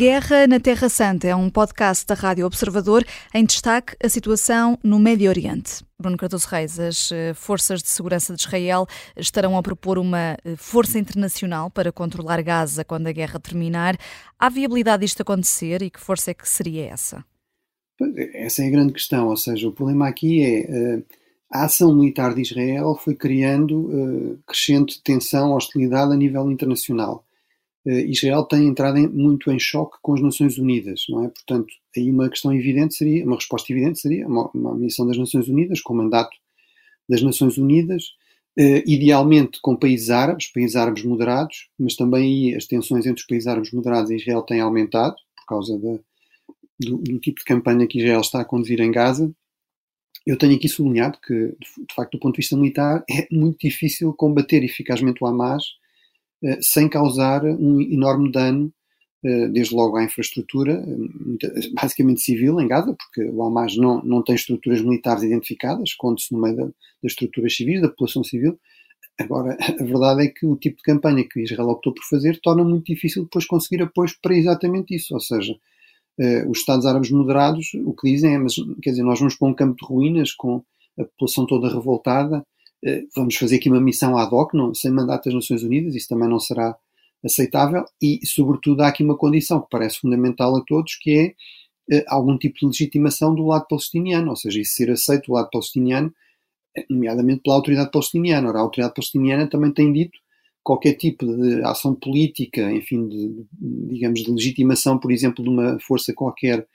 Guerra na Terra Santa é um podcast da Rádio Observador em destaque a situação no Médio Oriente. Bruno Cardoso Reis, as eh, forças de segurança de Israel estarão a propor uma eh, força internacional para controlar Gaza quando a guerra terminar. Há viabilidade disto acontecer e que força é que seria essa? Essa é a grande questão, ou seja, o problema aqui é uh, a ação militar de Israel foi criando crescente tensão, hostilidade a nível internacional. Uh, Israel tem entrado em, muito em choque com as Nações Unidas, não é? Portanto, aí uma questão evidente seria, uma resposta evidente seria uma, uma missão das Nações Unidas, com mandato das Nações Unidas, uh, idealmente com países árabes, países árabes moderados, mas também aí as tensões entre os países árabes moderados e Israel têm aumentado por causa do, do, tipo de campanha que Israel está a conduzir em Gaza. Eu tenho aqui sublinhado que, de facto, do ponto de vista militar, é muito difícil combater eficazmente o Hamas eh, sem causar um enorme dano, eh, desde logo à infraestrutura, basicamente civil, em Gaza, porque o Hamas não, não tem estruturas militares identificadas, conta-se no meio da, das estruturas civis, da população civil. Agora, a verdade é que o tipo de campanha que Israel optou por fazer torna muito difícil depois conseguir apoio para exatamente isso, ou seja, os Estados Árabes moderados o que dizem é, mas quer dizer, nós vamos para um campo de ruínas com a população toda revoltada, vamos fazer aqui uma missão ad hoc, não, sem mandato das Nações Unidas, isso também não será aceitável e, sobretudo, há aqui uma condição que parece fundamental a todos, que é uh, algum tipo de legitimação do lado palestiniano, ou seja, isso ser aceito do lado palestiniano, nomeadamente pela autoridade palestiniana. Ora, a autoridade palestiniana também tem dito qualquer tipo de ação política, enfim, de, digamos, de legitimação, por exemplo, de uma força qualquer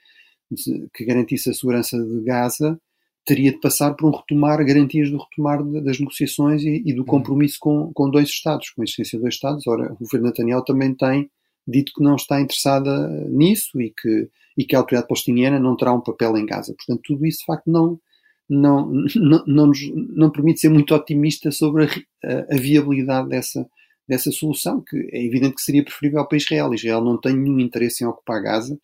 que garantisse a segurança de Gaza, teria de passar por um retomar, garantias do retomar das negociações e, e do uhum. compromisso com, com dois Estados, com a existência de dois Estados. Ora, o governo Netanyahu também tem dito que não está interessada nisso e que, e que a autoridade palestiniana não terá um papel em Gaza. Portanto, tudo isso, de facto, não, não, não, não, nos, não permite ser muito otimista sobre a, a, a viabilidade dessa, dessa solução, que é evidente que seria preferível para Israel. Israel não tem nenhum interesse em ocupar Gaza,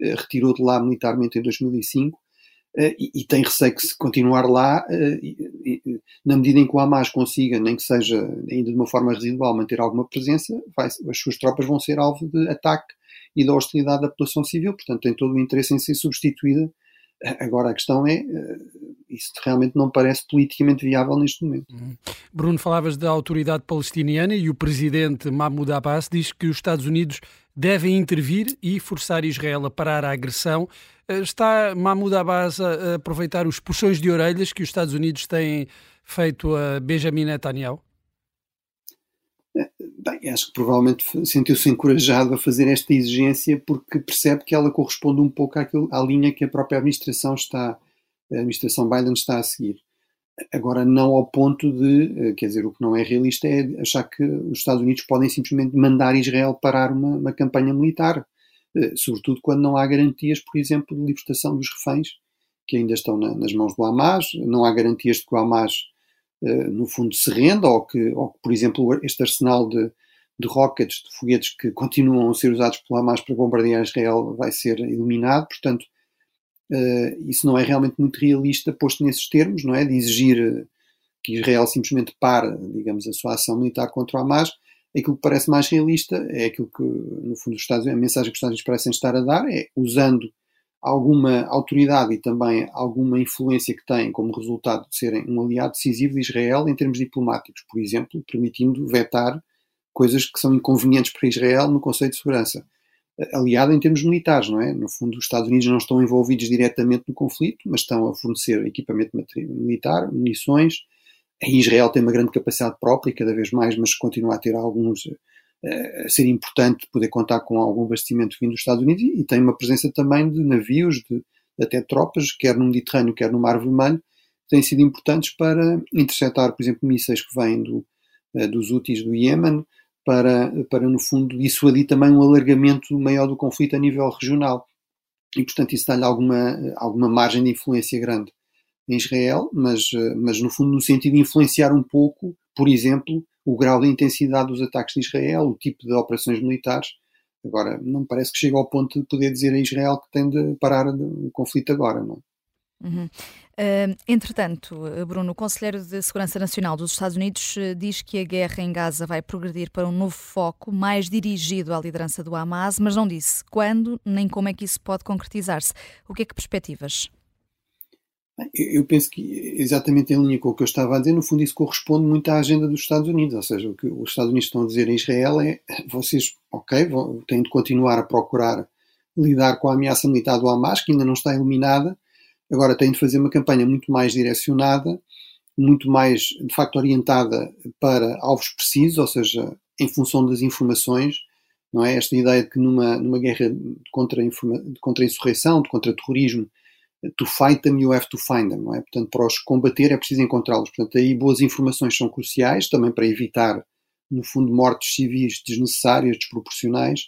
eh, retirou de lá militarmente em 2005 eh, e, e tem receio que se continuar lá, eh, na medida em que o Hamas consiga, nem que seja ainda de uma forma residual, manter alguma presença, vai, as suas tropas vão ser alvo de ataque e da hostilidade da população civil, portanto tem todo o interesse em ser substituída Agora a questão é, eh, isso realmente não parece politicamente viável neste momento. Uhum. Bruno, falavas da autoridade palestiniana e o presidente Mahmoud Abbas diz que os Estados Unidos devem intervir e forçar Israel a parar a agressão. Eh, está Mahmoud Abbas a aproveitar os puxões de orelhas que os Estados Unidos têm feito a Benjamin Netanyahu? Bem, acho que provavelmente sentiu-se encorajado a fazer esta exigência porque percebe que ela corresponde um pouco àquilo, à linha que a própria administração está, a administração Biden está a seguir. Agora, não ao ponto de, eh, quer dizer, o que não é realista é achar que os Estados Unidos podem simplesmente mandar Israel parar uma, uma campanha militar, eh, sobretudo quando não há garantias, por exemplo, de libertação dos reféns que ainda estão na, nas mãos do Hamas, não há garantias de que o Hamas eh, no fundo, se renda, ou que, ou que, por exemplo, este arsenal de, de rockets, de foguetes que continuam a ser usados pelo Hamas para bombardear Israel vai ser eliminado. Portanto, isso não é realmente muito realista, posto nesses termos, não é? De exigir eh, que Israel simplesmente pare, digamos, a sua ação militar contra o Hamas. Aquilo que parece mais realista é aquilo que, no fundo, os Estados, a mensagem que os Estados Unidos parecem estar a dar é usando alguma autoridade e também alguma influência que têm como resultado de serem um aliado decisivo de Israel em termos diplomáticos, por exemplo, permitindo vetar coisas que são inconvenientes para Israel no Conselho de Segurança. Aliado em termos militares, não é? No fundo, os Estados Unidos não estão envolvidos diretamente no conflito, mas estão a fornecer equipamento militar, munições. Israel tem uma grande capacidade própria, cada vez mais, mas continua a ter alguns eh, a ser importante poder contar com algum abastecimento vindo dos Estados Unidos e, tem uma presença também de navios, de, até tropas, quer no Mediterrâneo, quer no Mar Vermelho, têm sido importantes para interceptar, por exemplo, mísseis que vêm do, eh, dos úteis do Iémen, para, para, no fundo, dissuadir também um alargamento maior do conflito a nível regional. E, portanto, isso dá-lhe alguma, alguma margem de influência grande em Israel, mas, mas, no fundo, no sentido de influenciar um pouco, por exemplo, o grau de intensidade dos ataques de Israel, o tipo de operações militares. Agora, não me parece que chegue ao ponto de poder dizer a Israel que tem de parar o conflito agora, não é? Uhum. Uh, entretanto, Bruno, o Conselheiro de Segurança Nacional dos Estados Unidos uh, diz que a guerra em Gaza vai progredir para um novo foco mais dirigido à liderança do Hamas, mas não disse quando nem como é que isso pode concretizar-se. O que é que perspectivas? Eu penso que, exatamente em linha com o que eu estava a dizer, no fundo isso corresponde muito à agenda dos Estados Unidos. Ou seja, o que os Estados Unidos estão a dizer a Israel é: vocês, ok, vão, têm de continuar a procurar lidar com a ameaça militar do Hamas, que ainda não está eliminada, agora têm de fazer uma campanha muito mais direcionada, muito mais, de facto, orientada para alvos precisos, ou seja, em função das informações. Não é? Esta ideia de que numa, numa guerra contra, contra insurreição, de contra terrorismo, to fight them, you have to find them, não é? Portanto, para os combater é preciso encontrá-los. Portanto, aí boas informações são cruciais, também para evitar, no fundo, mortes civis desnecessárias, desproporcionais,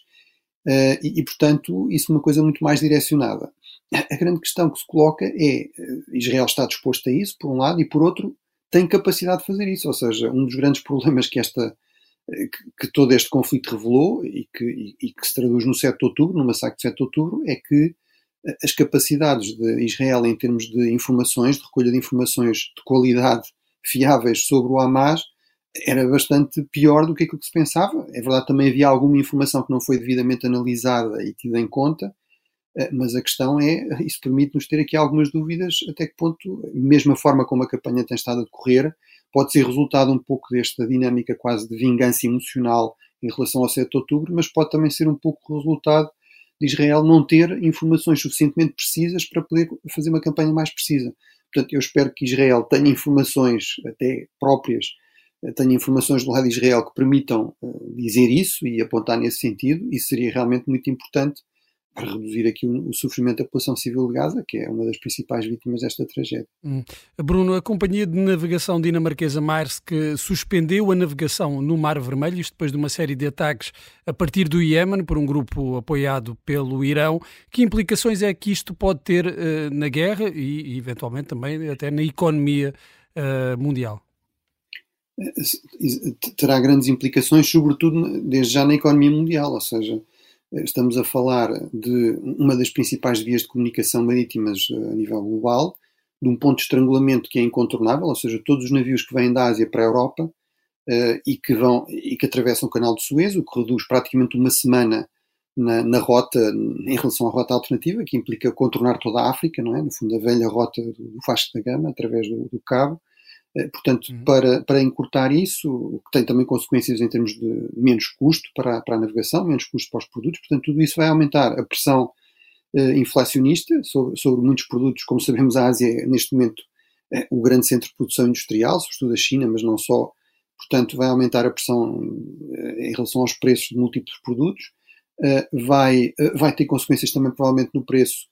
uh, e, e, portanto, isso é uma coisa muito mais direcionada. A grande questão que se coloca é, uh, Israel está disposto a isso, por um lado, e por outro, tem capacidade de fazer isso, ou seja, um dos grandes problemas que esta eh, que, que todo este conflito revelou e que, e, e que se traduz no 7 de outubro, no massacre de 7 de outubro, é que as capacidades de Israel em termos de informações, de recolha de informações de qualidade fiáveis sobre o Hamas, era bastante pior do que aquilo que se pensava. É verdade, também havia alguma informação que não foi devidamente analisada e tida em conta, eh, mas a questão é, isso permite-nos ter aqui algumas dúvidas até que ponto, mesmo a forma como a campanha tem estado a decorrer, pode ser resultado um pouco desta dinâmica quase de vingança emocional em relação ao 7 de outubro, mas pode também ser um pouco resultado de Israel não ter informações suficientemente precisas para poder fazer uma campanha mais precisa. Portanto, eu espero que Israel tenha informações até próprias, eh, tenha informações do lado de Israel que permitam uh, dizer isso e apontar nesse sentido. Isso seria realmente muito importante para reduzir aqui o, o, sofrimento da população civil de Gaza, que é uma das principais vítimas desta tragédia. Hum. Bruno, a companhia de navegação dinamarquesa Maersk suspendeu a navegação no Mar Vermelho, isto depois de uma série de ataques a partir do Iémen por um grupo apoiado pelo Irão. Que implicações é que isto pode ter uh, na guerra e, eventualmente, também até na economia uh, mundial? Eh, terá grandes implicações, sobretudo desde já na economia mundial, ou seja, Estamos a falar de uma das principais vias de comunicação marítimas eh, a nível global, de um ponto de estrangulamento que é incontornável, ou seja, todos os navios que vêm da Ásia para a Europa uh, e, que vão, e que atravessam o canal de Suez, o que reduz praticamente uma semana na, na, rota, em relação à rota alternativa, que implica contornar toda a África, não é? No fundo, a velha rota do Vasco da Gama, através do, do Cabo, portanto, uhum. para, para encurtar isso, o que tem também consequências em termos de menos custo para, para a navegação, menos custo para os produtos, portanto, tudo isso vai aumentar a pressão uh, inflacionista sobre, sobre muitos produtos. Como sabemos, a Ásia é, neste momento, é o grande centro de produção industrial, sobretudo a China, mas não só. Portanto, vai aumentar a pressão uh, em relação aos preços de múltiplos produtos, uh, vai, vai ter consequências também, provavelmente, no preço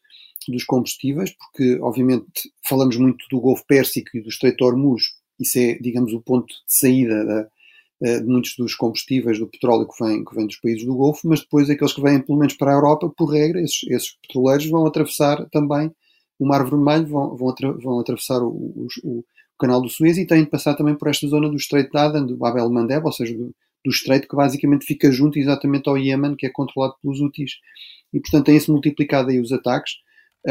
dos combustíveis, porque obviamente falamos muito do Golfo Pérsico e do Estreito Hormuz, isso é, digamos, o ponto de saída da, eh, de muitos dos combustíveis do petróleo que vem, que vem dos países do Golfo, mas depois aqueles que vêm pelo menos para a Europa, por regra, esses, esses petroleiros vão atravessar também o Mar Vermelho, vão, vão, atra, vão atravessar o, o, o, canal do Suez e têm de passar também por esta zona do Estreito de Aden, do Bab el-Mandeb, ou seja, do, do Estreito que basicamente fica junto exatamente ao Iémen, que é controlado pelos Houthis. E portanto têm-se multiplicado aí os ataques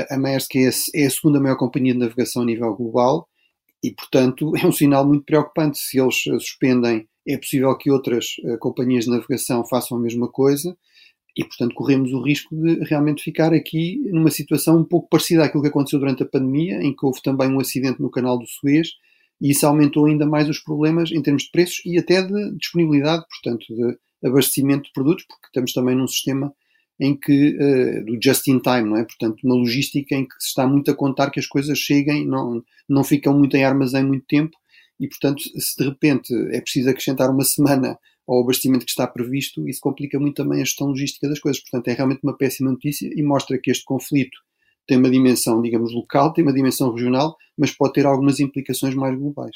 a Maersk é, é a segunda maior companhia de navegação a nível global e, portanto, é um sinal muito preocupante. Se eles suspendem, é possível que outras uh, companhias de navegação façam a mesma coisa e, portanto, corremos o risco de realmente ficar aqui numa situação um pouco parecida àquilo que aconteceu durante a pandemia, em que houve também um acidente no canal do Suez e isso aumentou ainda mais os problemas em termos de preços e até de disponibilidade, portanto, de abastecimento de produtos, porque estamos também num sistema em que, uh, do just in time, não é? Portanto, uma logística em que se está muito a contar que as coisas cheguem, não, não ficam muito em armazém muito tempo e, portanto, se de repente é preciso acrescentar uma semana ao abastecimento que está previsto, isso complica muito também a gestão logística das coisas. Portanto, é realmente uma péssima notícia e mostra que este conflito tem uma dimensão, digamos, local, tem uma dimensão regional, mas pode ter algumas implicações mais globais.